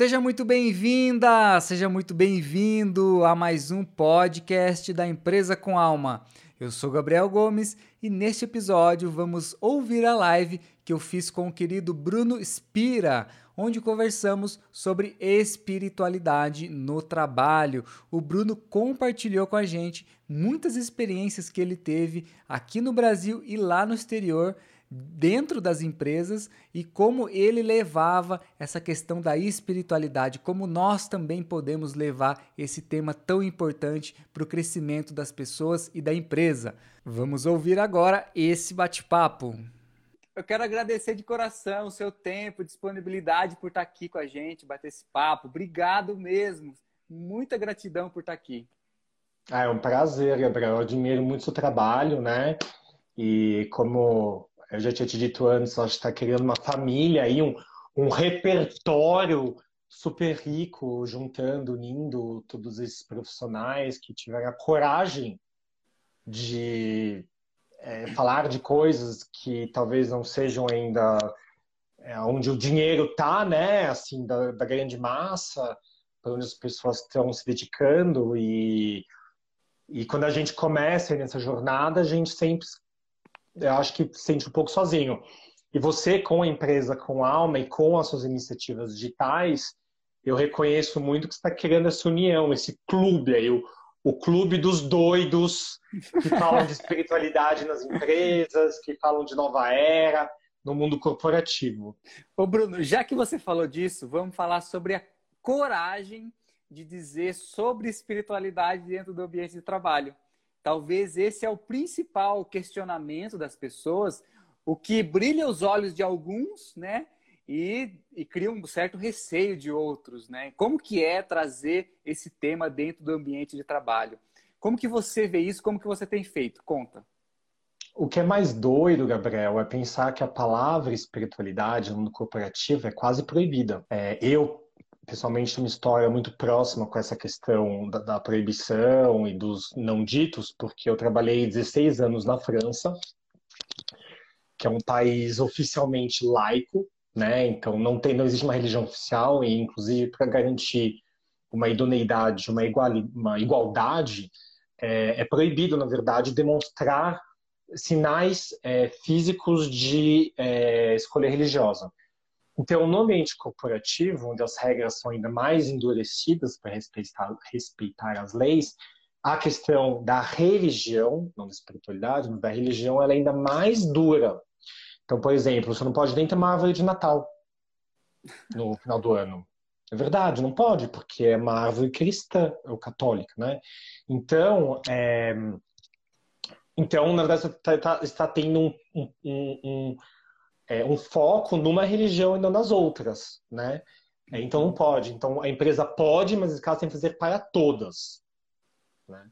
Seja muito bem-vinda, seja muito bem-vindo a mais um podcast da Empresa com Alma. Eu sou Gabriel Gomes e neste episódio vamos ouvir a live que eu fiz com o querido Bruno Spira, onde conversamos sobre espiritualidade no trabalho. O Bruno compartilhou com a gente muitas experiências que ele teve aqui no Brasil e lá no exterior dentro das empresas e como ele levava essa questão da espiritualidade, como nós também podemos levar esse tema tão importante para o crescimento das pessoas e da empresa. Vamos ouvir agora esse bate-papo. Eu quero agradecer de coração o seu tempo, disponibilidade por estar aqui com a gente, bater esse papo. Obrigado mesmo. Muita gratidão por estar aqui. Ah, é um prazer, Gabriel. Eu admiro muito o seu trabalho, né? E como eu já tinha te dito antes, ela está criando uma família aí, um, um repertório super rico, juntando, unindo todos esses profissionais que tiveram a coragem de é, falar de coisas que talvez não sejam ainda é, onde o dinheiro está, né? Assim, da, da grande massa, para onde as pessoas estão se dedicando e e quando a gente começa nessa jornada, a gente sempre eu acho que se sente um pouco sozinho. E você, com a empresa com alma e com as suas iniciativas digitais, eu reconheço muito que você está criando essa união, esse clube aí, o, o clube dos doidos que falam de espiritualidade nas empresas, que falam de nova era no mundo corporativo. Ô Bruno, já que você falou disso, vamos falar sobre a coragem de dizer sobre espiritualidade dentro do ambiente de trabalho. Talvez esse é o principal questionamento das pessoas, o que brilha os olhos de alguns, né? E, e, cria um certo receio de outros, né? Como que é trazer esse tema dentro do ambiente de trabalho? Como que você vê isso? Como que você tem feito? Conta. O que é mais doido, Gabriel, é pensar que a palavra espiritualidade no mundo corporativo é quase proibida. É, eu, pessoalmente uma história muito próxima com essa questão da, da, proibição e dos não ditos, porque eu trabalhei 16 anos na França, que é um país oficialmente laico, né? Então não tem, não existe uma religião oficial e inclusive para garantir uma idoneidade, uma, igual, uma igualdade, é, é, proibido na verdade demonstrar sinais é, físicos de é, escolha religiosa. Então, no ambiente corporativo, onde as regras são ainda mais endurecidas para respeitar, respeitar as leis, a questão da religião, não da espiritualidade, mas da religião, ela é ainda mais dura. Então, por exemplo, você não pode nem ter uma árvore de Natal no final do ano. É verdade, não pode, porque é uma árvore cristã ou católica, né? Então, é... então na verdade, você está, tá, está tendo um, um é, um foco numa religião e não nas outras, né? É, então não pode. Então a empresa pode, mas nesse caso tem que fazer para todas. Né?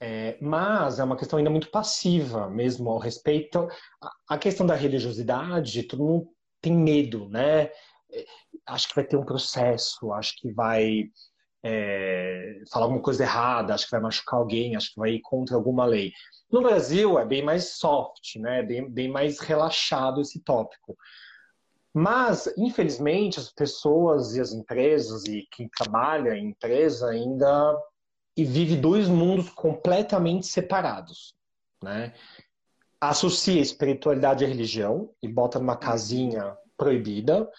É, mas é uma questão ainda muito passiva mesmo ao respeito. A, a questão da religiosidade, todo mundo tem medo, né? É, acho que vai ter um processo, acho que vai é, falar alguma coisa errada, acho que vai machucar alguém, acho que vai ir contra alguma lei. No Brasil é bem mais soft, né? Bem, bem mais relaxado esse tópico. Mas, infelizmente, as pessoas e as empresas e quem trabalha em empresa ainda e vive dois mundos completamente separados, né? Associa espiritualidade à religião e bota numa casinha proibida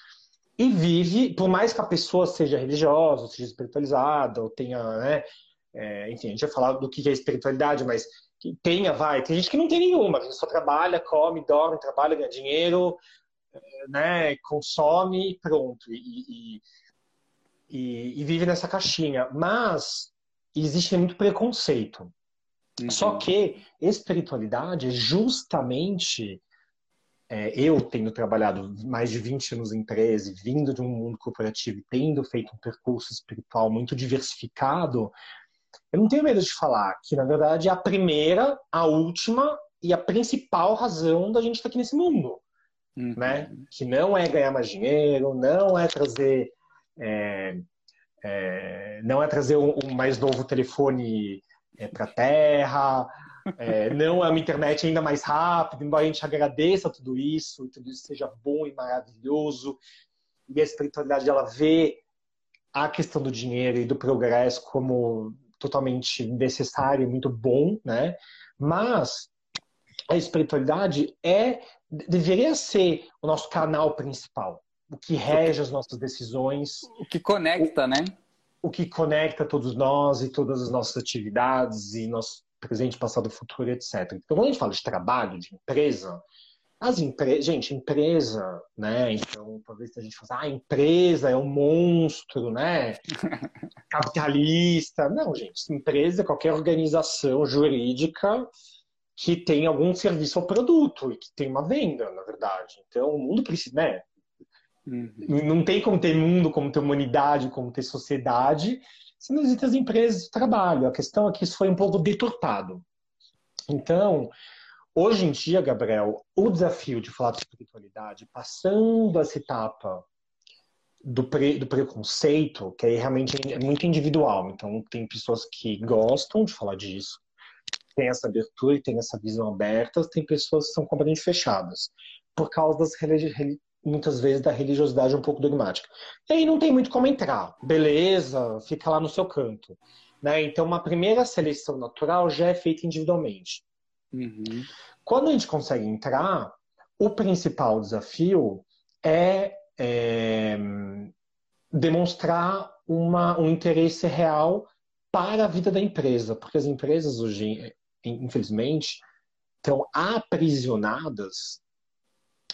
e vive, por mais que a pessoa seja religiosa, seja espiritualizada, ou tenha, né? É, enfim, a gente vai falar do que é espiritualidade, mas que tenha, vai. Tem gente que não tem nenhuma, a gente só trabalha, come, dorme, trabalha, ganha dinheiro, né, consome e pronto. E, e, e, e, vive nessa caixinha. Mas existe muito preconceito. Uhum. Só que espiritualidade é justamente. É, eu tendo trabalhado mais de 20 anos em empresa, vindo de um mundo corporativo e tendo feito um percurso espiritual muito diversificado, eu não tenho medo de falar que, na verdade, é a primeira, a última e a principal razão da gente estar aqui nesse mundo. Uhum. Né? Que não é ganhar mais dinheiro, não é trazer. É, é, não é trazer um, um, mais novo telefone é, para a Terra, é, não é uma internet ainda mais rápida, embora a gente agradeça tudo isso, e tudo isso seja bom e maravilhoso, e a espiritualidade ela vê a questão do dinheiro e do progresso como totalmente necessário e muito bom, né? Mas a espiritualidade é deveria ser o nosso canal principal, o que rege as nossas decisões, o que conecta, o, né? O que conecta todos nós e todas as nossas atividades e nosso presente, passado, futuro, etc. Então, quando a gente fala de trabalho, de empresa, as empresas, gente, empresa, né? Então, talvez a gente fale, ah, empresa é um monstro, né? Capitalista. Não, gente, empresa é qualquer organização jurídica que tem algum serviço ou produto e que tem uma venda, na verdade. Então, o mundo precisa, né? Uhum. Não tem como ter mundo, como ter humanidade, como ter sociedade, se não existem as empresas de trabalho. A questão é que isso foi um pouco deturpado. Então, hoje em dia, Gabriel, o desafio de falar de espiritualidade, passando essa etapa do, pre, do preconceito, que aí realmente é muito individual. Então, tem pessoas que gostam de falar disso, tem essa abertura e tem essa visão aberta, tem pessoas que são completamente fechadas, por causa das muitas vezes da religiosidade um pouco dogmática. E aí não tem muito como entrar, beleza, fica lá no seu canto. Né? Então, uma primeira seleção natural já é feita individualmente. Uhum. Quando a gente consegue entrar, o principal desafio é, é demonstrar uma, um interesse real para a vida da empresa, porque as empresas hoje infelizmente, estão aprisionadas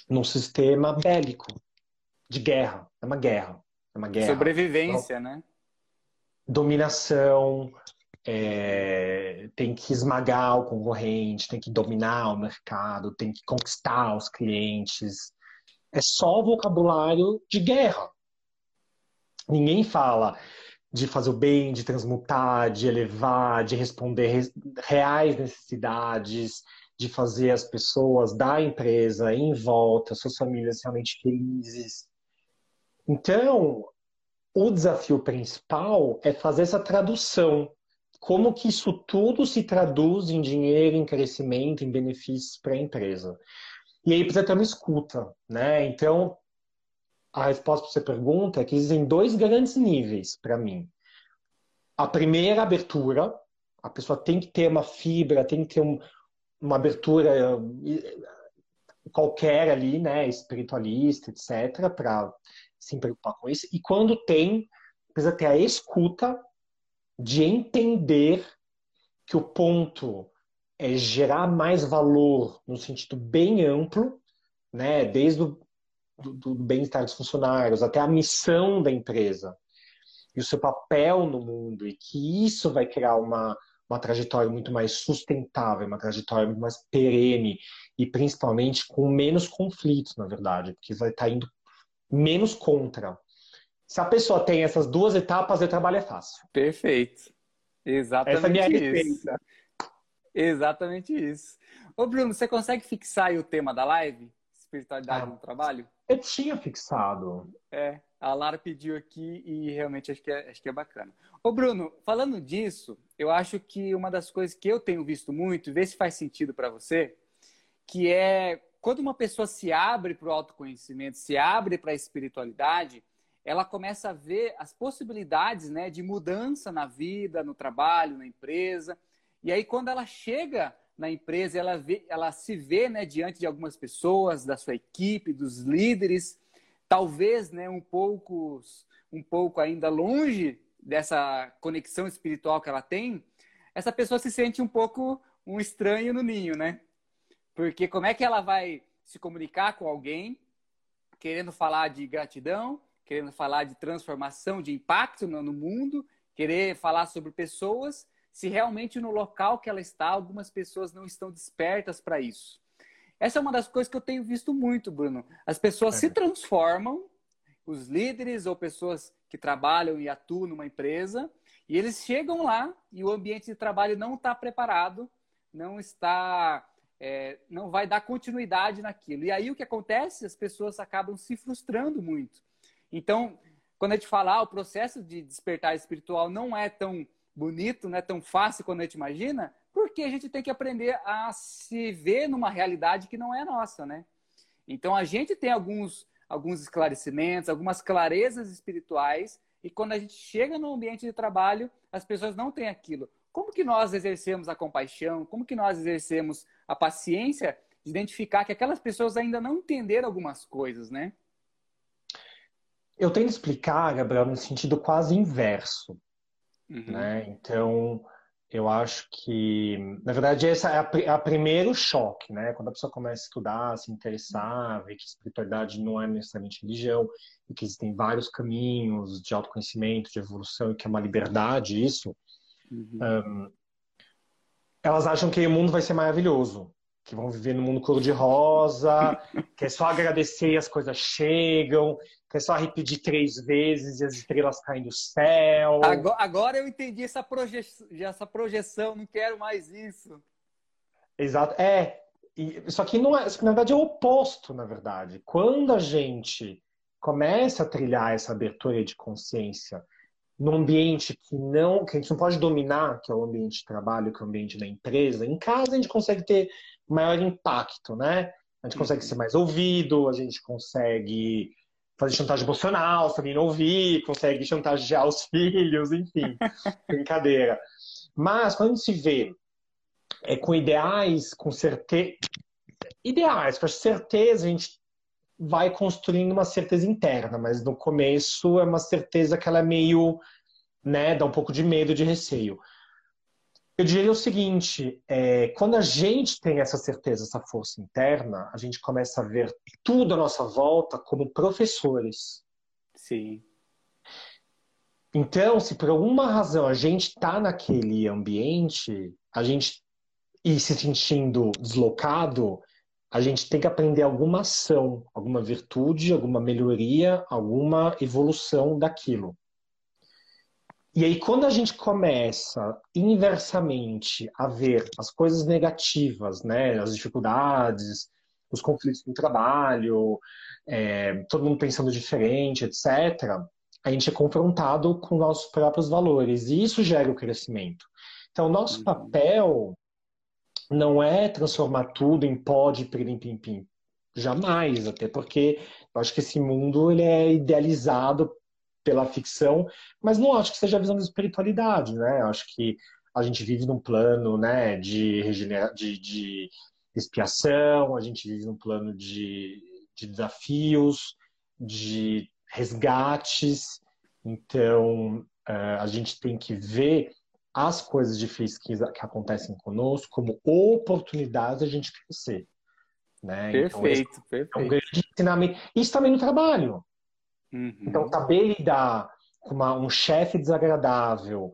num sistema bélico de guerra. É uma guerra. É uma guerra. Sobrevivência, então, né? Dominação, é, tem que esmagar o concorrente, tem que dominar o mercado, tem que conquistar os clientes. É só vocabulário de guerra. Ninguém fala de fazer o bem, de transmutar, de elevar, de responder reais necessidades, de fazer as pessoas da empresa em volta, suas famílias realmente felizes. Então, o desafio principal é fazer essa tradução. Como que isso tudo se traduz em dinheiro, em crescimento, em benefícios para a empresa. E aí precisa ter uma escuta, né? Então, a resposta para essa pergunta é que existem dois grandes níveis para mim. A primeira abertura, a pessoa tem que ter uma fibra, tem que ter um, uma abertura qualquer ali, né, espiritualista, etc, para se preocupar com isso. E quando tem, precisa ter a escuta de entender que o ponto é gerar mais valor no sentido bem amplo, né, desde o do, do bem-estar dos funcionários, até a missão da empresa e o seu papel no mundo, e que isso vai criar uma, uma trajetória muito mais sustentável, uma trajetória muito mais perene e principalmente com menos conflitos, na verdade, porque vai estar indo menos contra. Se a pessoa tem essas duas etapas, o trabalho é fácil. Perfeito. Exatamente Essa é isso. Exatamente isso. Ô Bruno, você consegue fixar o tema da live? Espiritualidade ah. no trabalho? Eu tinha fixado. É, a Lara pediu aqui e realmente acho que, é, acho que é bacana. Ô Bruno, falando disso, eu acho que uma das coisas que eu tenho visto muito, vê se faz sentido para você, que é quando uma pessoa se abre para o autoconhecimento, se abre para a espiritualidade, ela começa a ver as possibilidades né, de mudança na vida, no trabalho, na empresa. E aí, quando ela chega na empresa, ela, vê, ela se vê né, diante de algumas pessoas, da sua equipe, dos líderes, talvez né, um, pouco, um pouco ainda longe dessa conexão espiritual que ela tem, essa pessoa se sente um pouco um estranho no ninho, né? Porque como é que ela vai se comunicar com alguém querendo falar de gratidão, querendo falar de transformação, de impacto no, mundo, querer falar sobre pessoas se realmente no local que ela está, algumas pessoas não estão despertas para isso. Essa é uma das coisas que eu tenho visto muito, Bruno. As pessoas é. se transformam, os líderes ou pessoas que trabalham e atuam numa empresa, e eles chegam lá e o ambiente de trabalho não está preparado, não está, é, não vai dar continuidade naquilo. E aí o que acontece? As pessoas acabam se frustrando muito. Então, quando a gente fala, ah, o processo de despertar espiritual não é tão bonito, não é tão fácil quando a gente imagina, porque a gente tem que aprender a se ver numa realidade que não é nossa, né? Então a gente tem alguns, alguns esclarecimentos, algumas clarezas espirituais e quando a gente chega no ambiente de trabalho, as pessoas não têm aquilo. Como que nós exercemos a compaixão? Como que nós exercemos a paciência de identificar que aquelas pessoas ainda não entenderam algumas coisas, né? Eu tento explicar, Gabriel, no sentido quase inverso. Uhum. Né? Então, eu acho que, na verdade, esse é, o é primeiro choque, né? Quando a pessoa começa a estudar, a se interessar, ver que espiritualidade não é necessariamente religião, e que existem vários caminhos de autoconhecimento, de evolução, e que é uma liberdade isso, uhum. um, elas acham que o mundo vai ser maravilhoso que vão viver no mundo cor-de-rosa, que é só agradecer e as coisas chegam, que é só repetir três vezes e as estrelas caem do céu. Agora, agora eu entendi essa, proje essa projeção, não quero mais isso. Exato. É, isso aqui não é, na verdade é o oposto, na verdade. Quando a gente começa a trilhar essa abertura de consciência num ambiente que não, que a gente não pode dominar, que é o ambiente de trabalho, que é o ambiente da empresa, em casa a gente consegue ter maior impacto, né? A gente consegue ser mais ouvido, a gente consegue fazer chantagem emocional, se alguém não ouvir, consegue chantagear os filhos, enfim, brincadeira. Mas quando a gente se vê é, com ideais, com certeza. Ideais, com certeza a gente vai construindo uma certeza interna, mas no começo é uma certeza que ela é meio, né, dá um pouco de medo, de receio. Eu diria o seguinte: é, quando a gente tem essa certeza, essa força interna, a gente começa a ver tudo à nossa volta como professores. Sim. Então, se por alguma razão a gente está naquele ambiente, a gente e se sentindo deslocado, a gente tem que aprender alguma ação, alguma virtude, alguma melhoria, alguma evolução daquilo. E aí, quando a gente começa inversamente a ver as coisas negativas, né, as dificuldades, os conflitos no trabalho, é, todo mundo pensando diferente, etc., a gente é confrontado com nossos próprios valores. E isso gera o crescimento. Então, nosso uhum. papel não é transformar tudo em pó de pirim-pim-pim. Jamais, até porque eu acho que esse mundo ele é idealizado pela ficção, mas não acho que seja a visão da espiritualidade, né? Acho que a gente vive num plano né, de, regenera de, de expiação, a gente vive num plano de, de desafios, de resgates. Então, uh, a gente tem que ver as coisas difíceis que, que acontecem conosco como oportunidades a gente crescer. Né? Perfeito, então, perfeito. É um grande ensinamento. Isso também no trabalho. Uhum. Então, saber lidar com uma, um chefe desagradável,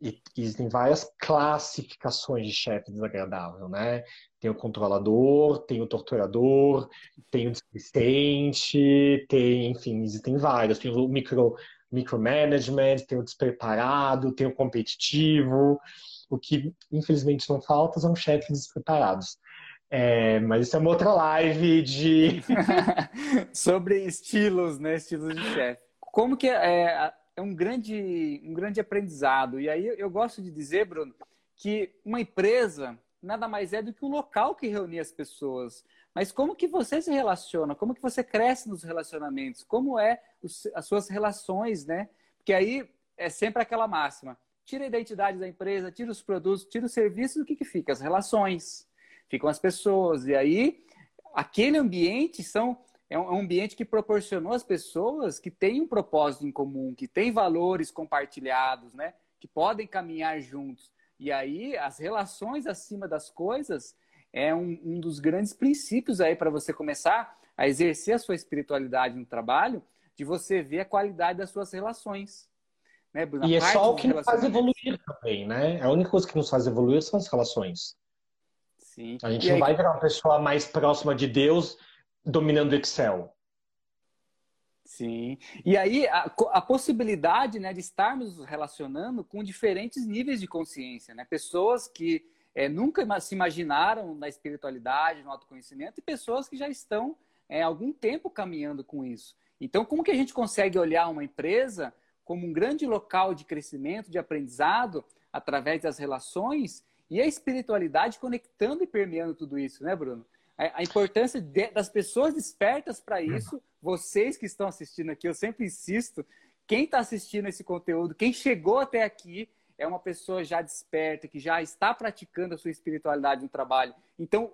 e existem várias classificações de chefe desagradável, né? Tem o controlador, tem o torturador, tem o displicente, tem, enfim, existem vários. Tem o micro, micromanagement, tem o despreparado, tem o competitivo. O que, infelizmente, não falta são chefes despreparados. É, mas isso é uma outra live de. Sobre estilos, né? Estilos de chefe. Como que é, é um, grande, um grande aprendizado. E aí eu gosto de dizer, Bruno, que uma empresa nada mais é do que um local que reúne as pessoas. Mas como que você se relaciona? Como que você cresce nos relacionamentos? Como é os, as suas relações, né? Porque aí é sempre aquela máxima. Tira a identidade da empresa, tira os produtos, tira os serviços, o que, que fica? As relações ficam as pessoas. E aí, aquele ambiente são é um ambiente que proporcionou às pessoas que têm um propósito em comum, que têm valores compartilhados, né? Que podem caminhar juntos. E aí, as relações acima das coisas é um, um dos grandes princípios aí para você começar a exercer a sua espiritualidade no trabalho, de você ver a qualidade das suas relações. Né, e é só o que nos faz evoluir também, né? A única coisa que nos faz evoluir são as relações. Sim. A gente e não aí... vai virar uma pessoa mais próxima de Deus dominando Excel. Sim. E aí a, a, possibilidade né, de estarmos nos relacionando com diferentes níveis de consciência, né? Pessoas que é, nunca se imaginaram na espiritualidade, no autoconhecimento, e pessoas que já estão é, algum tempo caminhando com isso. Então, como que a gente consegue olhar uma empresa como um grande local de crescimento, de aprendizado, através das relações, e a espiritualidade conectando e permeando tudo isso, né, Bruno? A, a importância de, das pessoas despertas para isso, vocês que estão assistindo aqui, eu sempre insisto quem está assistindo esse conteúdo, quem chegou até aqui, é uma pessoa já desperta, que já está praticando a sua espiritualidade no trabalho. Então,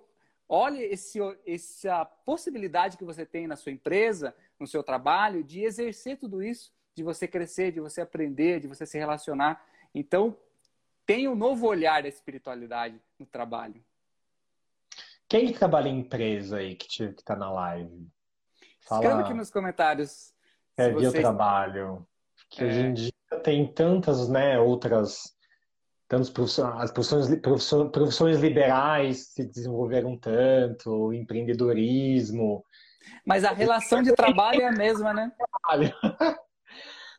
olhe esse, essa possibilidade que você tem na sua empresa, no seu trabalho, de exercer tudo isso, de você crescer, de você aprender, de você se relacionar. Então, tenha um novo olhar da espiritualidade no trabalho. Quem trabalha em empresa aí que está na live? Fala... Escreva aqui nos comentários. É, vocês... eu trabalho. Que é. hoje em dia tem tantas, né, outras tantas profissões, as profissões, profissões, profissões liberais se desenvolveram tanto, empreendedorismo. Mas a relação de trabalho é a mesma, né?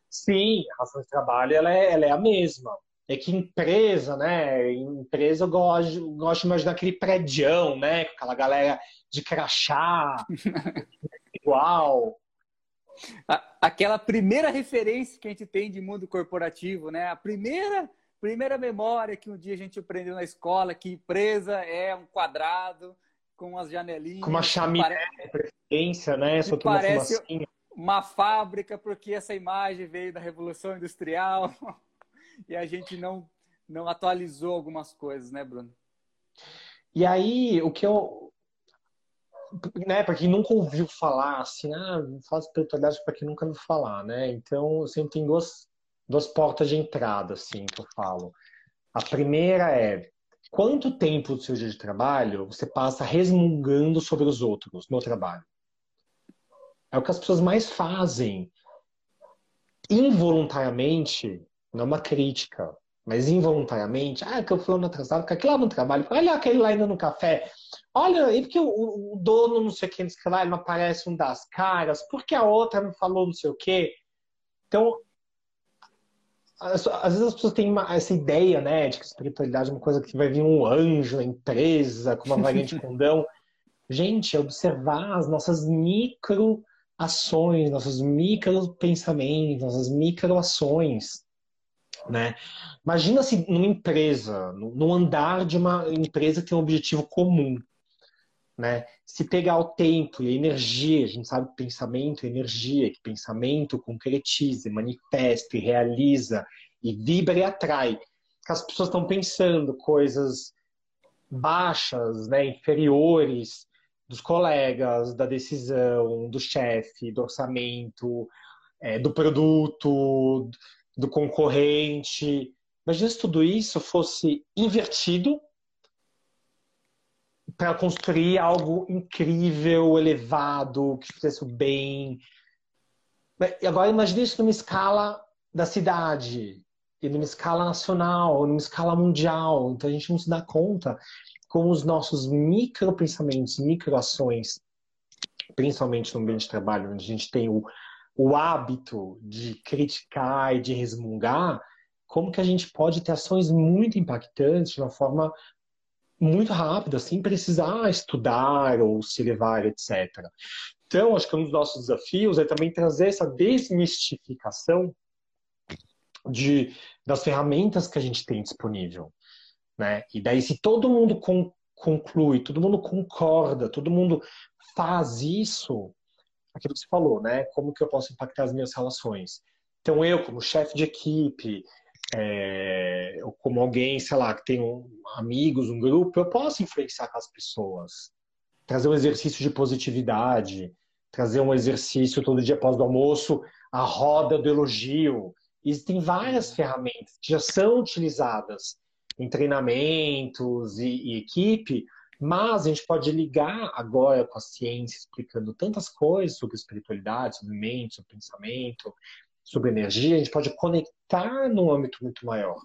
Sim, a relação de trabalho ela é, ela é a mesma. É que empresa, né? Empresa eu gosto, gosto de imaginar aquele prédio, né? Com aquela galera de crachá, igual. Aquela primeira referência que a gente tem de mundo corporativo, né? A primeira, primeira memória que um dia a gente aprendeu na escola, que empresa é um quadrado com as janelinhas. Com uma chaminé de preferência, né? Só que parece uma, uma fábrica, porque essa imagem veio da Revolução Industrial e a gente não, não atualizou algumas coisas, né, Bruno? E aí, o que eu, né, para quem nunca ouviu falar, assim, ah, faz espiritualidade para quem nunca ouviu falar, né? Então, sempre tem duas, duas portas de entrada, assim, que eu falo. A primeira é quanto tempo do seu dia de trabalho você passa resmungando sobre os outros no trabalho? É o que as pessoas mais fazem. Involuntariamente, não é uma crítica, mas involuntariamente, ah, que eu fui atrasado, fica aqui lá no trabalho, olha aquele lá ainda no café, olha, e porque o, o dono não sei o que, não sei lá, ele não aparece um das caras, porque a outra não falou não sei o que. Então, às, às, vezes as pessoas têm uma, essa ideia, né, de que espiritualidade é uma coisa que vai vir um anjo na empresa, com uma variante condão. Gente, é observar as nossas micro ações, nossos micro pensamentos, nossas micro ações né? Imagina se numa empresa, no andar de uma empresa que tem um objetivo comum, né? Se pegar o tempo e a energia, a gente sabe que pensamento é energia, que pensamento concretiza, manifesta e realiza e vibra e atrai. Que as pessoas estão pensando coisas baixas, né, inferiores dos colegas, da decisão, do chefe, do orçamento, é, do produto, do concorrente. Imagina se tudo isso fosse invertido para construir algo incrível, elevado, que fizesse o bem. E agora imagine isso numa escala da cidade, e numa escala nacional, numa escala mundial. Então a gente não se dá conta com os nossos micropensamentos, microações, principalmente no ambiente de trabalho, onde a gente tem o o hábito de criticar e de resmungar, como que a gente pode ter ações muito impactantes de uma forma muito rápida, sem precisar estudar ou se levar, etc. Então, acho que um dos nossos desafios é também trazer essa desmistificação de, das ferramentas que a gente tem disponível. Né? E daí, se todo mundo con conclui, todo mundo concorda, todo mundo faz isso, aquilo que você falou, né? Como que eu posso impactar as minhas relações? Então, eu, como chefe de equipe, é, ou como alguém, sei lá, que tem um, amigos, um grupo, eu posso influenciar com as pessoas. Trazer um exercício de positividade, trazer um exercício todo dia após o almoço, a roda do elogio. Existem várias ferramentas que já são utilizadas em treinamentos e, e equipe mas a gente pode ligar agora com a ciência, explicando tantas coisas sobre espiritualidade, sobre mente, sobre pensamento, sobre energia, a gente pode conectar num âmbito muito maior.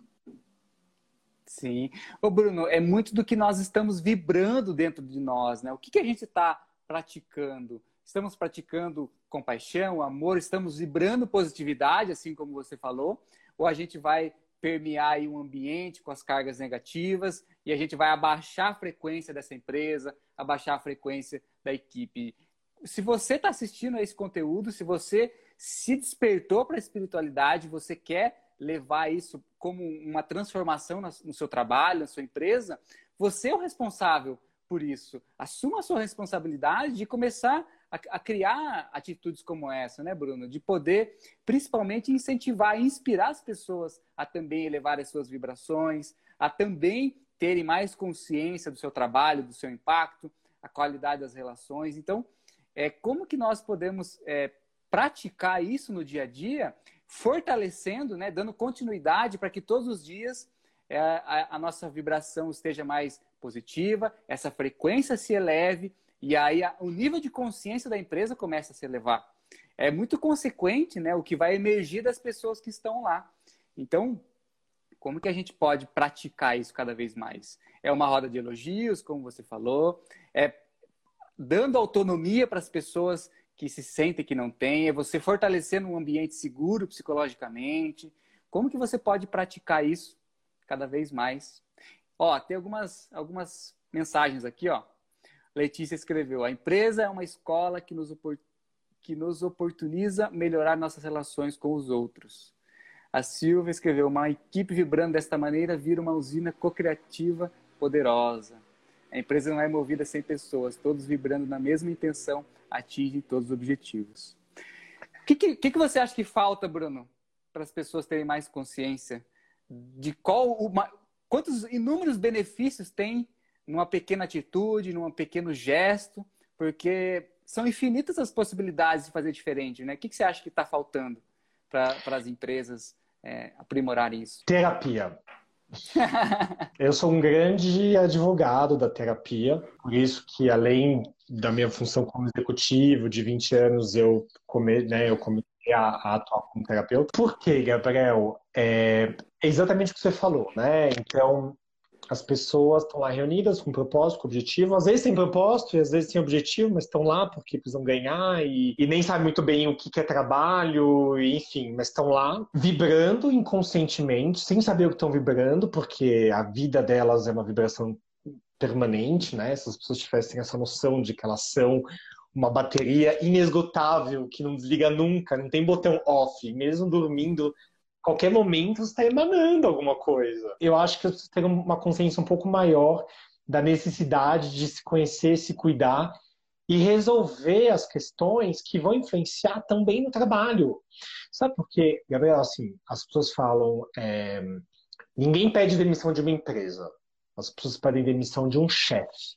Sim. Ô Bruno, é muito do que nós estamos vibrando dentro de nós, né? O que, que a gente está praticando? Estamos praticando compaixão, amor, estamos vibrando positividade, assim como você falou, ou a gente vai permear um ambiente com as cargas negativas e a gente vai abaixar a frequência dessa empresa, abaixar a frequência da equipe. Se você está assistindo a esse conteúdo, se você se despertou para a espiritualidade, você quer levar isso como uma transformação no seu trabalho, na sua empresa, você é o responsável por isso. Assuma a sua responsabilidade de começar a, criar atitudes como essa, né, Bruno? De poder, principalmente, incentivar e inspirar as pessoas a também elevar as suas vibrações, a também terem mais consciência do seu trabalho, do seu impacto, a qualidade das relações. Então, é, como que nós podemos é, praticar isso no dia a dia, fortalecendo, né, dando continuidade para que todos os dias é, a, a nossa vibração esteja mais positiva, essa frequência se eleve e aí a, o nível de consciência da empresa começa a se elevar. É muito consequente né, o que vai emergir das pessoas que estão lá. Então, como que a gente pode praticar isso cada vez mais? É uma roda de elogios, como você falou, é dando autonomia para as pessoas que se sentem que não têm, é você fortalecendo um ambiente seguro psicologicamente. Como que você pode praticar isso cada vez mais? Ó, tem algumas, algumas mensagens aqui, ó. Letícia escreveu: a empresa é uma escola que nos, que nos oportuniza melhorar nossas relações com os outros. A Silvia escreveu: Uma equipe vibrando desta maneira vira uma usina co-criativa poderosa. A empresa não é movida sem pessoas, todos vibrando na mesma intenção atingem todos os objetivos. O que, que, que você acha que falta, Bruno, para as pessoas terem mais consciência de qual uma, quantos inúmeros benefícios tem numa pequena atitude, num pequeno gesto, porque são infinitas as possibilidades de fazer diferente, né? O que, que você acha que está faltando para as empresas é, aprimorar isso? Terapia. eu sou um grande advogado da terapia, por isso que além da minha função como executivo de 20 anos, eu, come, né, eu comecei a, a atuar como terapeuta. Por quê, Gabriel? É, é exatamente o que você falou, né? Então, as pessoas estão lá reunidas com propósito, com objetivo. Às vezes tem propósito e às vezes tem objetivo, mas estão lá porque precisam ganhar e, e nem sabem muito bem o que, que é trabalho, e, enfim, mas estão lá vibrando inconscientemente, sem saber o que estão vibrando, porque a vida delas é uma vibração permanente, né? Se as pessoas tivessem essa noção de que elas são uma bateria inesgotável que não desliga nunca, não tem botão off, mesmo dormindo qualquer momento está emanando alguma coisa. Eu acho que você tem uma consciência um pouco maior da necessidade de se conhecer, se cuidar e resolver as questões que vão influenciar também no trabalho. Sabe por quê, Gabriel? Assim, as pessoas falam, é, ninguém pede demissão de uma empresa. As pessoas pedem demissão de um chefe.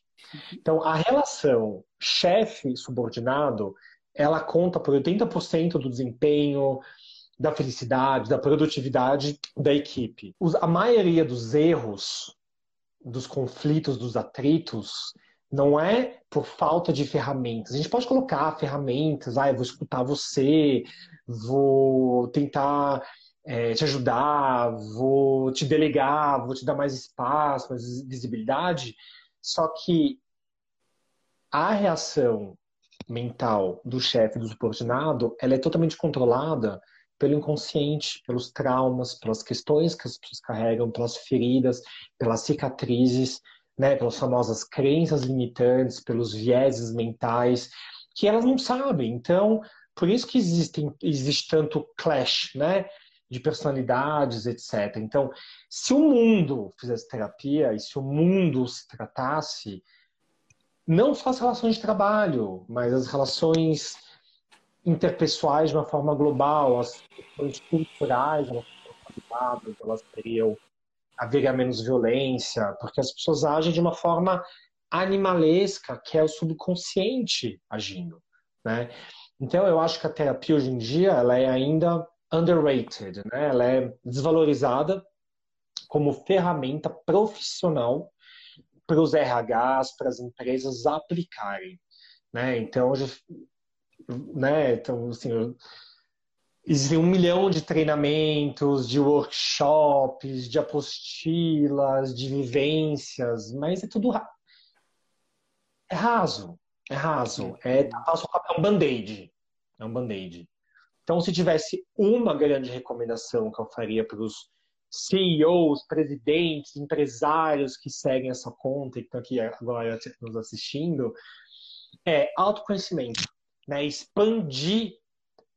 Então, a relação chefe-subordinado, ela conta por 80% do desempenho, da felicidade, da produtividade da equipe. a maioria dos erros, dos conflitos, dos atritos, não é por falta de ferramentas. A gente pode colocar ferramentas, ah, eu vou escutar você, vou tentar é, te ajudar, vou te delegar, vou te dar mais espaço, mais visibilidade. Só que a reação mental do chefe, do subordinado, ela é totalmente controlada pelo inconsciente, pelos traumas, pelas questões que as pessoas carregam, pelas feridas, pelas cicatrizes, né, pelas famosas crenças limitantes, pelos vieses mentais, que elas não sabem. Então, por isso que existem, existe tanto clash, né, de personalidades, etc. Então, se o mundo fizesse terapia e se o mundo se tratasse, não só as relações de trabalho, mas as relações interpessoais de uma forma global, as questões culturais elas elas teriam haveria menos violência, porque as pessoas agem de uma forma animalesca, que é o subconsciente agindo, né? Então eu acho que a terapia hoje em dia ela é ainda underrated, né? Ela é desvalorizada como ferramenta profissional para os RHs, para as empresas aplicarem, né? Então hoje né? Então, assim, existem um milhão de treinamentos, de workshops, de apostilas, de vivências, mas é tudo ra é raso, é raso, é, é um band-aid, é um band-aid. Então, se tivesse uma grande recomendação que eu faria para os CEOs, presidentes, empresários que seguem essa conta e que estão aqui agora nos assistindo, é autoconhecimento né, expandir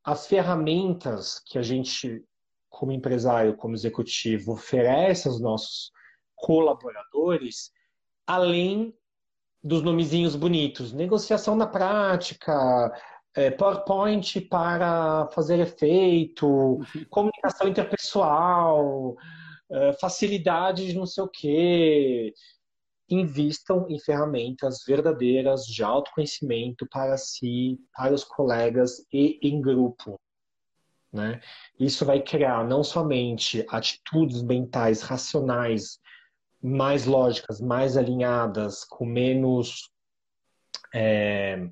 as ferramentas que a gente, como empresário, como executivo, oferece aos nossos colaboradores, além dos nomezinhos bonitos. Negociação na prática, é, PowerPoint para fazer efeito, comunicação interpessoal, é, facilidade de não sei o quê. Invistam em ferramentas verdadeiras de autoconhecimento para si, para os colegas e em grupo. Né? Isso vai criar não somente atitudes mentais racionais mais lógicas, mais alinhadas, com menos é,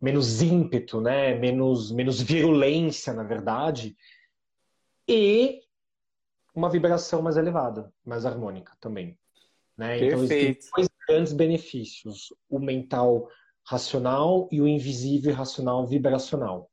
menos ímpeto, né? menos, menos virulência, na verdade, e uma vibração mais elevada, mais harmônica também. Né? Então, existem dois grandes benefícios: o mental racional e o invisível racional vibracional.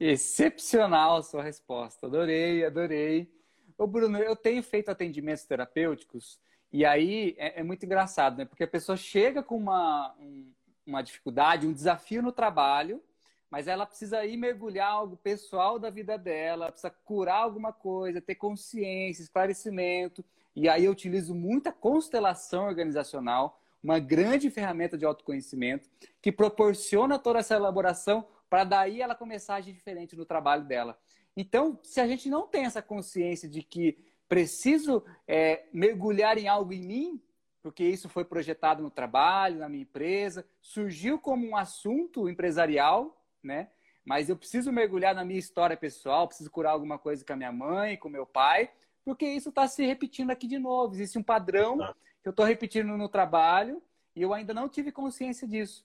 Excepcional a sua resposta. Adorei, adorei. Ô, Bruno, eu tenho feito atendimentos terapêuticos e aí é, é muito engraçado, né? Porque a pessoa chega com uma, um, uma dificuldade, um desafio no trabalho, mas ela precisa ir mergulhar algo pessoal da vida dela, precisa curar alguma coisa, ter consciência, esclarecimento. E aí eu utilizo muita constelação organizacional, uma grande ferramenta de autoconhecimento que proporciona toda essa elaboração para daí ela começar a agir diferente no trabalho dela. Então, se a gente não tem essa consciência de que preciso é, mergulhar em algo em mim, porque isso foi projetado no trabalho, na minha empresa, surgiu como um assunto empresarial, né? Mas eu preciso mergulhar na minha história pessoal, preciso curar alguma coisa com a minha mãe, com meu pai, porque isso está se repetindo aqui de novo. Existe um padrão tá. que eu estou repetindo no trabalho e eu ainda não tive consciência disso.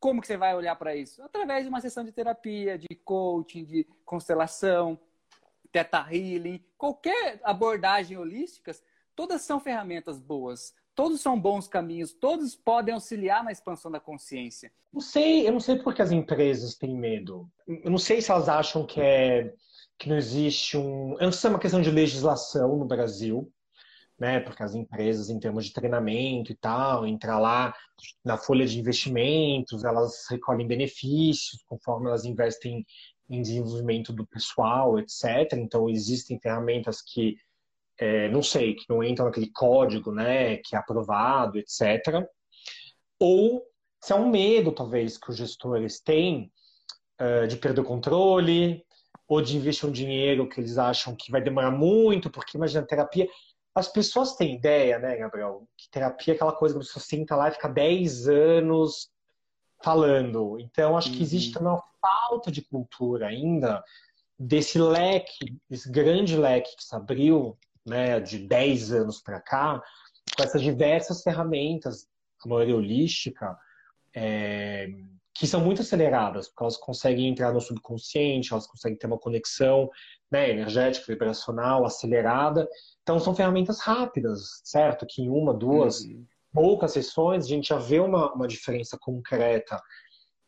Como que você vai olhar para isso? Através de uma sessão de terapia, de coaching, de constelação, teta healing, qualquer abordagem holística, todas são ferramentas boas. Todos são bons caminhos, todos podem auxiliar na expansão da consciência. Não sei, eu não sei por que as empresas têm medo. Eu não sei se elas acham que é que não existe um. Eu não sei se é uma questão de legislação no Brasil, né? Porque as empresas, em termos de treinamento e tal, entrar lá na folha de investimentos, elas recolhem benefícios conforme elas investem em desenvolvimento do pessoal, etc. Então, existem ferramentas que, é, não sei, que não entram naquele código, né? Que é aprovado, etc. Ou se é um medo, talvez, que os gestores têm uh, de perder o controle, ou de investir um dinheiro que eles acham que vai demorar muito, porque imagina, terapia as pessoas têm ideia, né, Gabriel, que terapia é aquela coisa que a pessoa senta lá e fica 10 anos falando. Então, acho que existe uhum. também uma falta de cultura ainda desse leque, esse grande leque que se abriu, né, de 10 anos para cá, com essas diversas ferramentas, a maioria holística, é, que são muito aceleradas, porque elas conseguem entrar no subconsciente, elas conseguem ter uma conexão né, energética, vibracional, acelerada. Então, são ferramentas rápidas, certo? Que em uma, duas, uhum. poucas sessões, a gente já vê uma, uma diferença concreta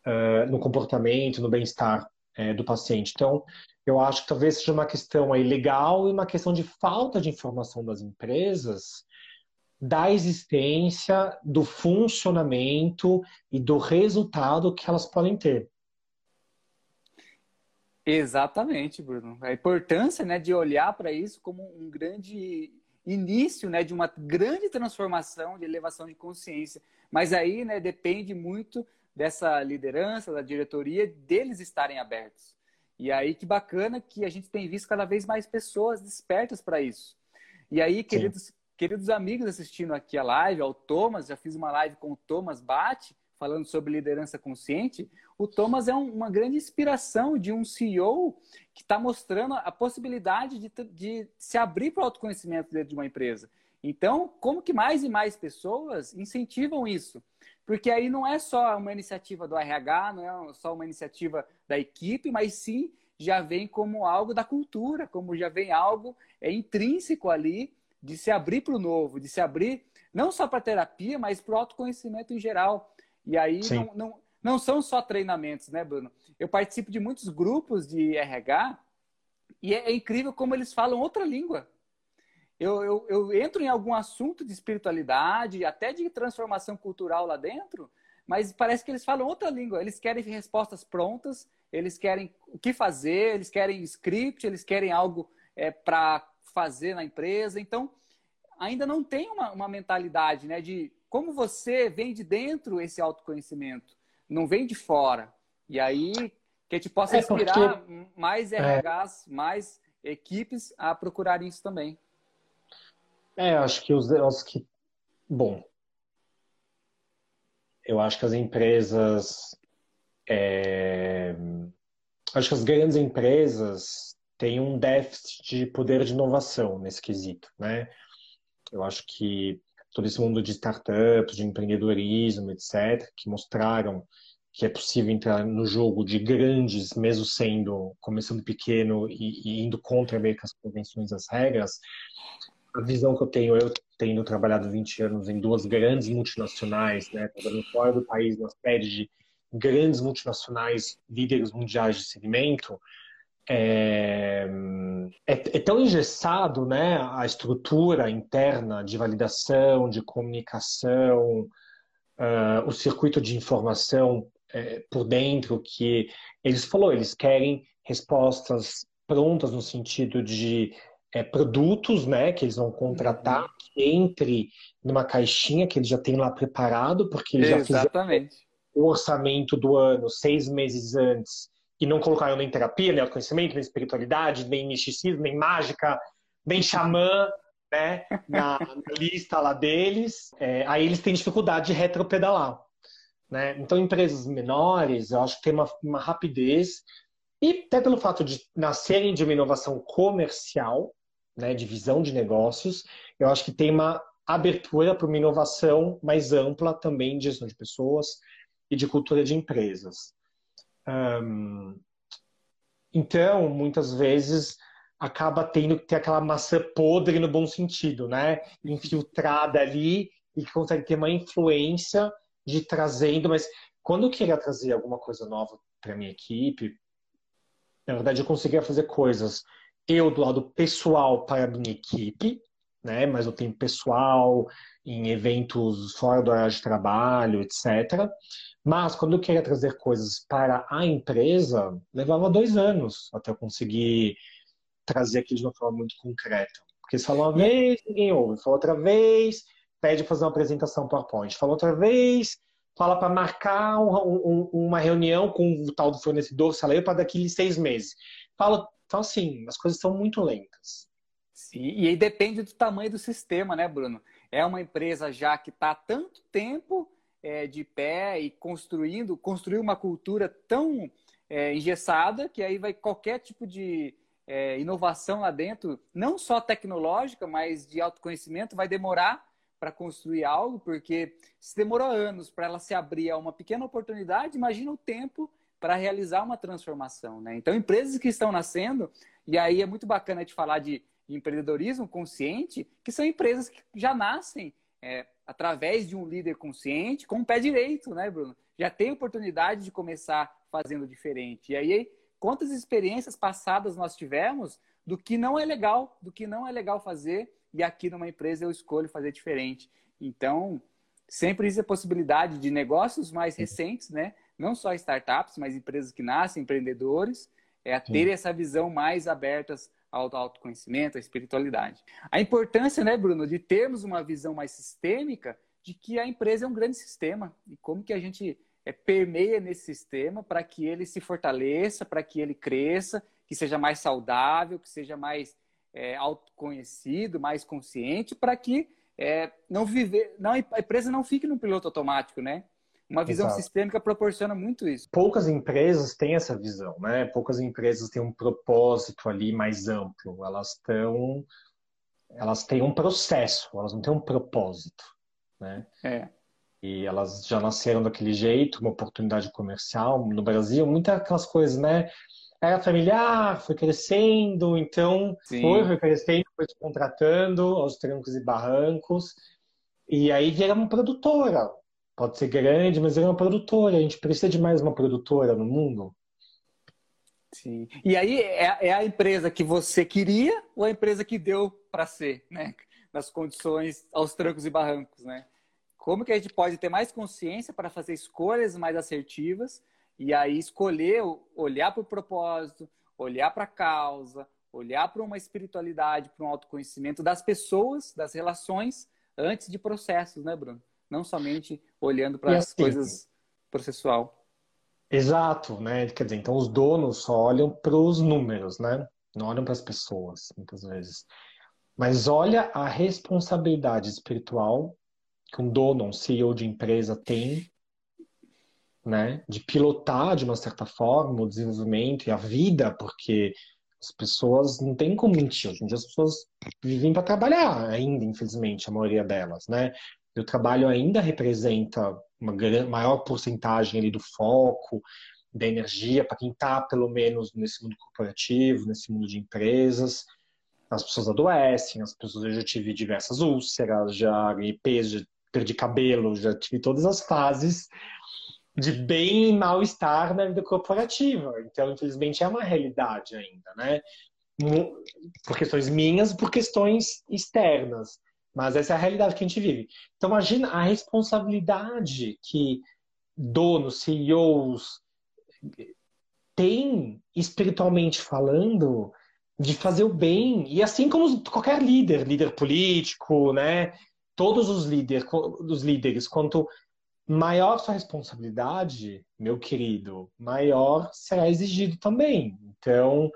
uh, no comportamento, no bem-estar uh, do paciente. Então, eu acho que talvez seja uma questão aí legal e uma questão de falta de informação das empresas da existência, do funcionamento e do resultado que elas podem ter. Exatamente, Bruno. A importância né, de olhar para isso como um grande início né, de uma grande transformação, de elevação de consciência. Mas aí né, depende muito dessa liderança, da diretoria, deles estarem abertos. E aí que bacana que a gente tem visto cada vez mais pessoas despertas para isso. E aí, queridos, queridos amigos assistindo aqui a live, ao Thomas, já fiz uma live com o Thomas Bate, falando sobre liderança consciente, o Thomas é um, uma grande inspiração de um CEO que está mostrando a possibilidade de, de se abrir para o autoconhecimento dentro de uma empresa. Então, como que mais e mais pessoas incentivam isso? Porque aí não é só uma iniciativa do RH, não é só uma iniciativa da equipe, mas sim já vem como algo da cultura, como já vem algo é, intrínseco ali de se abrir para o novo, de se abrir não só para terapia, mas para o autoconhecimento em geral. E aí não, não, não são só treinamentos, né, Bruno? Eu participo de muitos grupos de RH e é, é incrível como eles falam outra língua. Eu, eu, eu, entro em algum assunto de espiritualidade, até de transformação cultural lá dentro, mas parece que eles falam outra língua. Eles querem respostas prontas, eles querem o que fazer, eles querem script, eles querem algo é, para fazer na empresa. Então, ainda não tem uma, uma mentalidade né, de como você vem de dentro esse autoconhecimento, não vem de fora. E aí que te possa é inspirar porque... mais RHs, é... mais equipes a procurar isso também. É, acho que os, os que. Bom. Eu acho que as empresas. É, acho que as grandes empresas têm um déficit de poder de inovação nesse quesito, né? Eu acho que todo esse mundo de startups, de empreendedorismo, etc., que mostraram que é possível entrar no jogo de grandes, mesmo sendo, começando pequeno e, e indo contra meio que as convenções, as regras, a visão que eu tenho, eu tendo trabalhado 20 anos em duas grandes multinacionais, né, trabalhando fora do país, nas sedes de grandes multinacionais, líderes mundiais de segmento, é, é, é, tão engessado né, a estrutura interna de validação, de comunicação, uh, o circuito de informação é, por dentro que eles falou, eles querem respostas prontas no sentido de é, produtos, né, que eles vão contratar uhum. que entre numa caixinha que eles já têm lá preparado, porque eles Exatamente. já fizeram o orçamento do ano seis meses antes e não colocaram nem terapia, nem autoconhecimento, nem espiritualidade, nem misticismo, nem mágica, nem xamã, né, na, lista lá deles. É, aí eles têm dificuldade de retropedalar. Né? Então, empresas menores, eu acho que tem uma, uma rapidez, e até pelo fato de nascerem de uma inovação comercial, né, de visão de negócios, eu acho que tem uma abertura para uma inovação mais ampla também de gestão de pessoas e de cultura de empresas. Um, então, muitas vezes acaba tendo que ter aquela maçã podre no bom sentido, né? Infiltrada ali e que consegue ter uma influência de trazendo, mas quando eu queria trazer alguma coisa nova para minha equipe, na verdade eu conseguia fazer coisas eu do lado pessoal para a minha equipe, né, mas eu tenho pessoal em eventos fora do horário de trabalho, etc. Mas quando eu queria trazer coisas para a empresa, levava dois anos até eu conseguir trazer aquilo de uma forma muito concreta. Porque se falou uma vez, ninguém ouve. Falou outra vez, pede fazer uma apresentação PowerPoint. Fala outra vez, fala para marcar um, um, uma reunião com o tal do fornecedor salário para daqui seis meses. Fala, então, assim, as coisas são muito lentas. Sim, e aí depende do tamanho do sistema, né, Bruno? É uma empresa já que está há tanto tempo é, de pé e construindo, construiu uma cultura tão é, engessada que aí vai qualquer tipo de é, inovação lá dentro, não só tecnológica, mas de autoconhecimento, vai demorar para construir algo, porque se demorou anos para ela se abrir a uma pequena oportunidade, imagina o tempo para realizar uma transformação. Né? Então, empresas que estão nascendo, e aí é muito bacana de falar de, empreendedorismo consciente, que são empresas que já nascem é, através de um líder consciente com o pé direito, né, Bruno? Já tem oportunidade de começar fazendo diferente. E aí, quantas experiências passadas nós tivemos do que não é legal, do que não é legal fazer, e aqui numa empresa eu escolho fazer diferente. Então, sempre existe a possibilidade de negócios mais recentes, né? Não só startups, mas empresas que nascem, empreendedores, é a ter essa visão mais abertas ao autoconhecimento, à espiritualidade. A importância, né, Bruno, de termos uma visão mais sistêmica de que a empresa é um grande sistema e como que a gente é, permeia nesse sistema para que ele se fortaleça, para que ele cresça, que seja mais saudável, que seja mais é, autoconhecido, mais consciente, para que é, não viver, não, a empresa não fique no piloto automático, né? Uma visão Exato. sistêmica proporciona muito isso. Poucas empresas têm essa visão, né? Poucas empresas têm um propósito ali mais amplo. Elas estão, elas têm um processo, elas não têm um propósito, né? É. E elas já nasceram daquele jeito, uma oportunidade comercial no Brasil, muitas aquelas coisas, né? era familiar, foi crescendo, então Sim. foi, foi crescendo, foi se contratando aos trancos e barrancos, e aí vira uma produtora. Pode ser grande, mas vira uma produtora. A gente precisa de mais uma produtora no mundo. Sim. E aí é, é a empresa que você queria ou a empresa que deu para ser, né? Nas condições aos trancos e barrancos, né? Como que a gente pode ter mais consciência para fazer escolhas mais assertivas e aí escolher, olhar para o propósito, olhar para a causa, olhar para uma espiritualidade, para um autoconhecimento das pessoas, das relações, antes de processos, né, Bruno? Não somente olhando para as assim, coisas processual. Exato, né? Quer dizer, então os donos só olham para os números, né? Não olham para as pessoas, muitas vezes. Mas olha a responsabilidade espiritual que um dono, um CEO de empresa tem, né? De pilotar de uma certa forma o desenvolvimento e a vida, porque as pessoas não têm como mentir. Hoje em dia as pessoas vivem para trabalhar ainda, infelizmente, a maioria delas, né? O trabalho ainda representa uma maior porcentagem ali do foco, da energia, para quem está, pelo menos, nesse mundo corporativo, nesse mundo de empresas. As pessoas adoecem, as pessoas, eu já tive diversas úlceras, já ganhei peso, já perdi cabelo, já tive todas as fases de bem e mal-estar na vida corporativa. Então, infelizmente, é uma realidade ainda, né? Por questões minhas, por questões externas. Mas essa é a realidade que a gente vive. Então, imagina a responsabilidade que donos, CEOs têm, espiritualmente falando, de fazer o bem. E assim como qualquer líder, líder político, né? Todos os, líder, os líderes, quanto maior sua responsabilidade, meu querido, maior será exigido também. Então,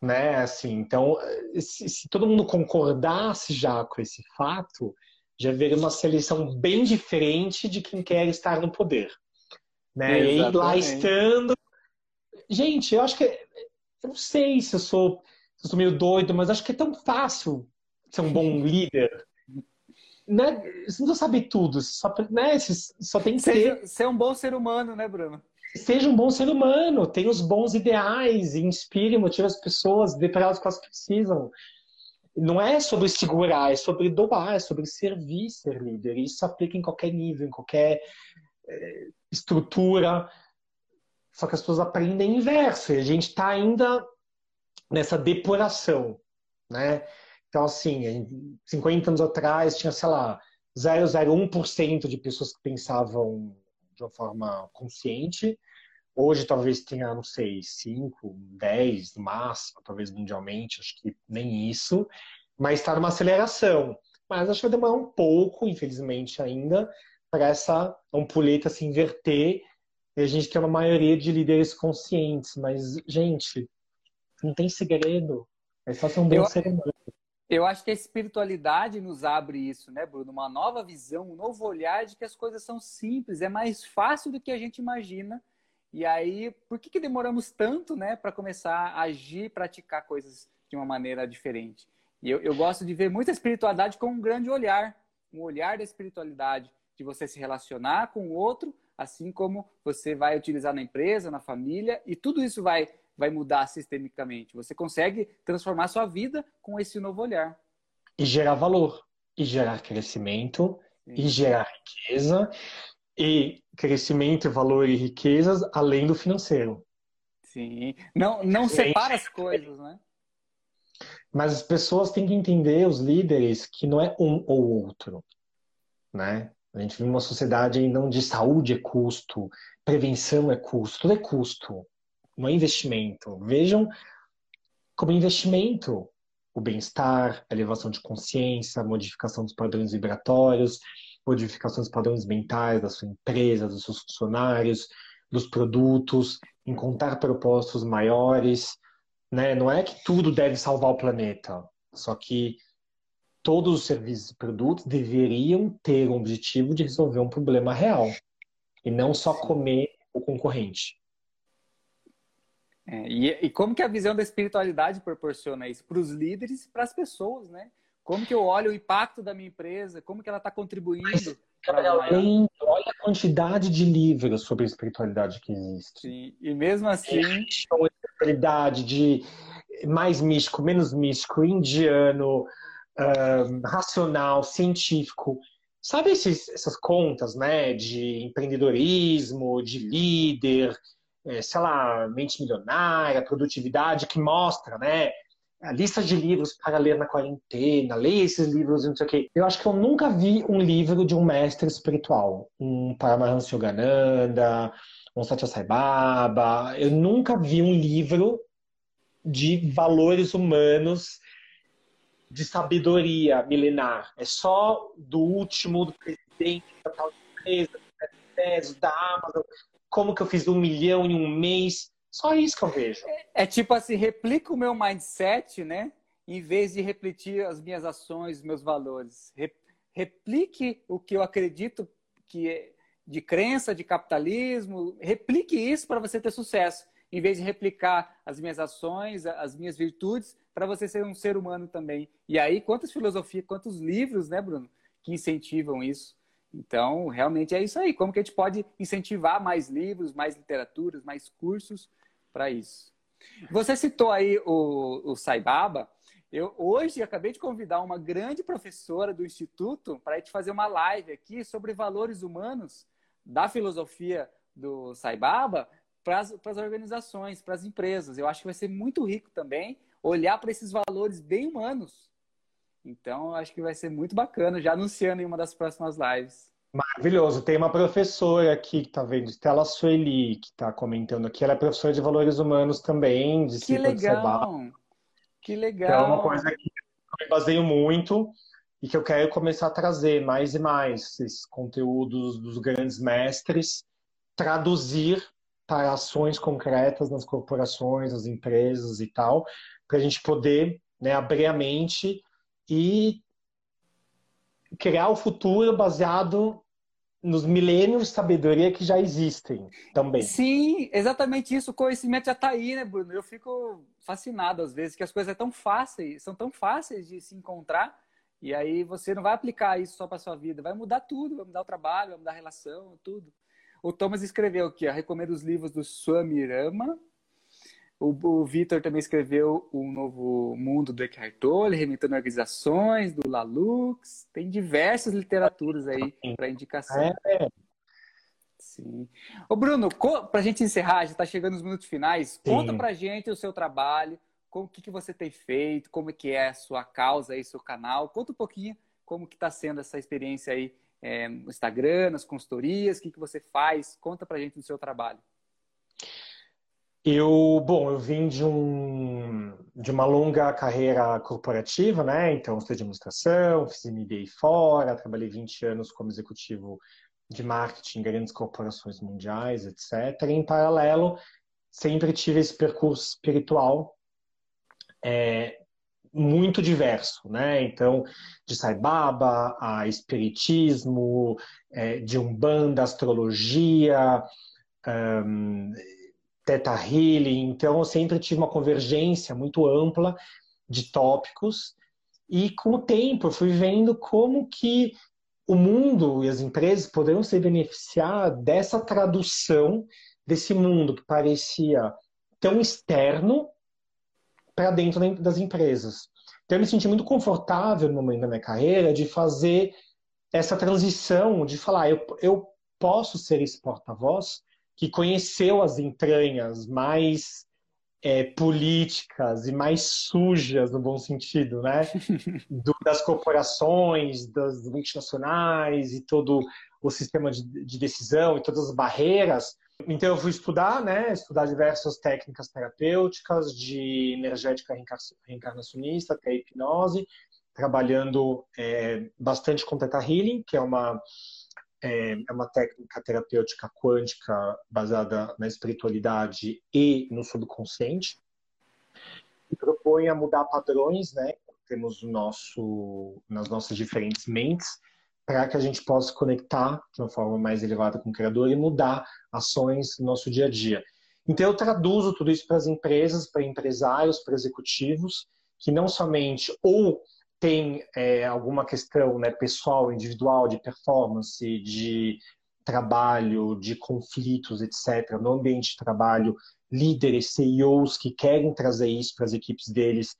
né? Assim, então, se, se, todo mundo concordasse já com esse fato, já haveria uma seleção bem diferente de quem quer estar no poder, né? E aí, lá estando, gente, eu acho que eu não sei se eu sou, se eu sou meio doido, mas acho que é tão fácil ser um bom líder. Né? Você não sabe tudo, só, né? Você só tem que ser... ser um bom ser humano, né, Bruno? Seja um bom ser humano, tenha os bons ideais, inspire motive as pessoas, dê para elas o que elas precisam. Não é sobre segurar, é sobre doar, é sobre servir, ser líder. Isso aplica em qualquer nível, em qualquer é, estrutura. Só que as pessoas aprendem inverso. E a gente está ainda nessa depuração, né? Então, assim, 50 anos atrás tinha, sei lá, 0,01% de pessoas que pensavam de uma forma consciente. Hoje talvez tenha, não sei, 5, 10 no máximo, talvez mundialmente, acho que nem isso, mas está numa aceleração. Mas acho que vai demorar um pouco, infelizmente, ainda, para essa ampulheta se inverter e a gente ter uma maioria de líderes conscientes. Mas, gente, não tem segredo. É só ser um bom eu, ser humano. Eu acho que a espiritualidade nos abre isso, né, Bruno? Uma nova visão, um novo olhar de que as coisas são simples, é mais fácil do que a gente imagina. E aí, por que, que demoramos tanto, né, para começar a agir, praticar coisas de uma maneira diferente? E eu, eu gosto de ver muita espiritualidade com um grande olhar, um olhar da espiritualidade, de você se relacionar com o outro, assim como você vai utilizar na empresa, na família, e tudo isso vai vai mudar sistemicamente. Você consegue transformar sua vida com esse novo olhar. E gerar valor, e gerar crescimento, Sim. e gerar riqueza, e crescimento, valor e riquezas além do financeiro. Sim. Não, não separa as coisas, né? Mas as pessoas têm que entender, os líderes, que não é um ou outro, né? A gente vive uma sociedade ainda onde saúde é custo, prevenção é custo, tudo é custo não é investimento. Vejam como investimento o bem-estar, a elevação de consciência, a modificação dos padrões vibratórios, modificação dos padrões mentais da sua empresa, dos seus funcionários, dos produtos, encontrar propósitos maiores. Né? Não é que tudo deve salvar o planeta, só que todos os serviços e produtos deveriam ter um objetivo de resolver um problema real e não só comer o concorrente. É, e, e, como que a visão da espiritualidade proporciona isso para os líderes e para as pessoas, né? Como que eu olho o impacto da minha empresa, como que ela está contribuindo? além, olha a quantidade de livros sobre espiritualidade que existe. Sim, e mesmo assim... A espiritualidade de mais místico, menos místico, indiano, um, racional, científico. Sabe esses, essas contas, né, de empreendedorismo, de líder, é, sei lá, mente milionária, produtividade, que mostra, né? A lista de livros para ler na quarentena, leia esses livros e não sei o quê. Eu acho que eu nunca vi um livro de um mestre espiritual. Um Paramahansa Yogananda, um Satya Sai Baba. Eu nunca vi um livro de valores humanos de sabedoria milenar. É só do último, presidente da tal empresa, da Amazon, como que eu fiz um milhão em um mês. Só isso que eu vejo. É, é tipo assim, replica o meu mindset, né? Em vez de repetir as minhas ações, meus valores. Replique o que eu acredito que é de crença, de capitalismo. Replique isso para você ter sucesso. Em vez de replicar as minhas ações, as minhas virtudes, para você ser um ser humano também. E aí, quantas filosofias, quantos livros, né, Bruno, que incentivam isso? Então, realmente é isso aí. Como que a gente pode incentivar mais livros, mais literaturas, mais cursos para isso? Você citou aí o, o Saibaba. Eu hoje acabei de convidar uma grande professora do Instituto para a gente fazer uma live aqui sobre valores humanos da filosofia do Saibaba para as organizações, para as empresas. Eu acho que vai ser muito rico também olhar para esses valores bem humanos então, acho que vai ser muito bacana, já anunciando em uma das próximas lives. Maravilhoso. Tem uma professora aqui que está vendo, Stella Sueli, que está comentando aqui. Ela é professora de valores humanos também, de Que legal! Que legal! Então, é uma coisa que eu me baseio muito e que eu quero começar a trazer mais e mais esses conteúdos dos grandes mestres, traduzir para ações concretas nas corporações, nas empresas e tal, para a gente poder né, abrir a mente e criar o futuro baseado nos milênios de sabedoria que já existem também. Sim, exatamente isso. O conhecimento já está aí, né, Bruno? Eu fico fascinado às vezes que as coisas são tão fáceis, são tão fáceis de se encontrar e aí você não vai aplicar isso só para sua vida, vai mudar tudo, vai mudar o trabalho, vai mudar a relação, tudo. O Thomas escreveu ó, recomendo os livros do Swami Rama, o, o Vitor também escreveu O Novo Mundo do Eckhart Tolle, Remitando Organizações, do Lalux. Tem diversas literaturas aí para indicação. É. Sim. Ô Bruno, para a gente encerrar, já está chegando nos minutos finais, Sim. conta para gente o seu trabalho, o que, que você tem feito, como é que é a sua causa aí, seu canal. Conta um pouquinho como que está sendo essa experiência aí é, no Instagram, nas consultorias, o que, que você faz. Conta para gente do seu trabalho. Eu, bom, eu vim de, um, de uma longa carreira corporativa, né? Então, fiz administração, fiz MBA fora, trabalhei 20 anos como executivo de marketing em grandes corporações mundiais, etc. E, em paralelo, sempre tive esse percurso espiritual é, muito diverso, né? Então, de Sai Baba a espiritismo, é, de umbanda, astrologia, um, Teta Healing. Então, eu sempre tive uma convergência muito ampla de tópicos. E com o tempo, eu fui vendo como que o mundo e as empresas poderiam se beneficiar dessa tradução desse mundo que parecia tão externo para dentro das empresas. Então, eu me senti muito confortável no momento da minha carreira de fazer essa transição, de falar, eu, eu posso ser esse porta-voz que conheceu as entranhas mais é, políticas e mais sujas, no bom sentido, né? Do, das corporações, das multinacionais e todo o sistema de, de, decisão e todas as barreiras. Então eu fui estudar, né? Estudar diversas técnicas terapêuticas de energética reencarnacionista até hipnose, trabalhando é, bastante com Theta Healing, que é uma é, é uma técnica terapêutica quântica baseada na espiritualidade e no subconsciente e propõe a mudar padrões, né? Temos o nosso nas nossas diferentes mentes para que a gente possa conectar de uma forma mais elevada com o criador e mudar ações no nosso dia a dia. Então eu traduzo tudo isso para as empresas, para empresários, para executivos que não somente ou tem é, alguma questão né, pessoal, individual, de performance, de trabalho, de conflitos, etc., no ambiente de trabalho, líderes, CEOs que querem trazer isso para as equipes deles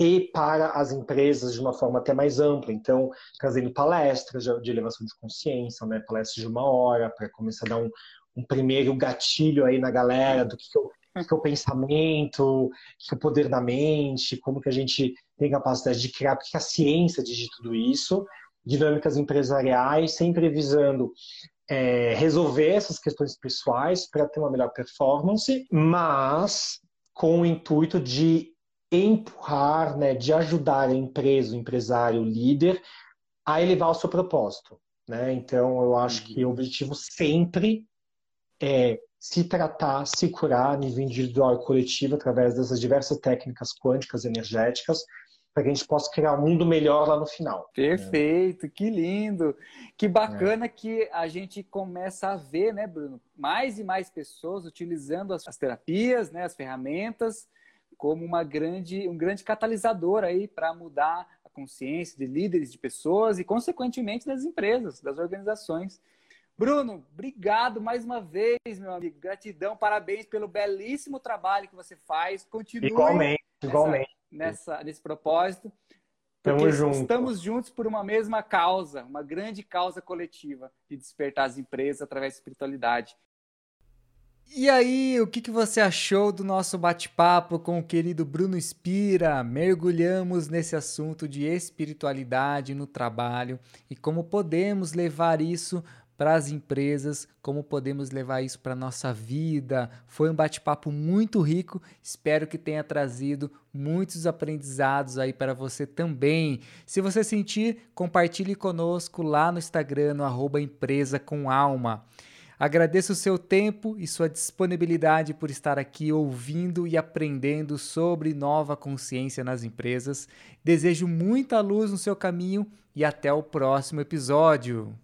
e para as empresas de uma forma até mais ampla. Então, trazendo palestras de elevação de consciência, né, palestras de uma hora, para começar a dar um, um primeiro gatilho aí na galera do que, que eu que é o pensamento, que é o poder da mente, como que a gente tem capacidade de criar, porque a ciência diz de tudo isso, dinâmicas empresariais, sempre visando é, resolver essas questões pessoais para ter uma melhor performance, mas com o intuito de empurrar, né, de ajudar a empresa, o empresário, o líder, a elevar o seu propósito. Né? Então, eu acho que o uhum. objetivo sempre é se tratar, se curar a nível individual e coletivo através dessas diversas técnicas quânticas energéticas para que a gente possa criar um mundo melhor lá no final. Perfeito, que lindo. Que bacana é. que a gente começa a ver, né, Bruno, mais e mais pessoas utilizando as, terapias, né, as ferramentas como uma grande, um grande catalisador aí para mudar a consciência de líderes de pessoas e, consequentemente, das empresas, das organizações. Bruno, obrigado mais uma vez, meu amigo. Gratidão, parabéns pelo belíssimo trabalho que você faz. Continue igualmente, igualmente. Nessa, nesse propósito. Porque junto. estamos juntos por uma mesma causa, uma grande causa coletiva de despertar as empresas através da espiritualidade. E aí, o que, que você achou do nosso bate-papo com o querido Bruno Spira? Mergulhamos nesse assunto de espiritualidade no trabalho e como podemos levar isso para as empresas, como podemos levar isso para a nossa vida. Foi um bate-papo muito rico, espero que tenha trazido muitos aprendizados aí para você também. Se você sentir, compartilhe conosco lá no Instagram, no arroba empresa com alma. Agradeço o seu tempo e sua disponibilidade por estar aqui ouvindo e aprendendo sobre nova consciência nas empresas. Desejo muita luz no seu caminho e até o próximo episódio.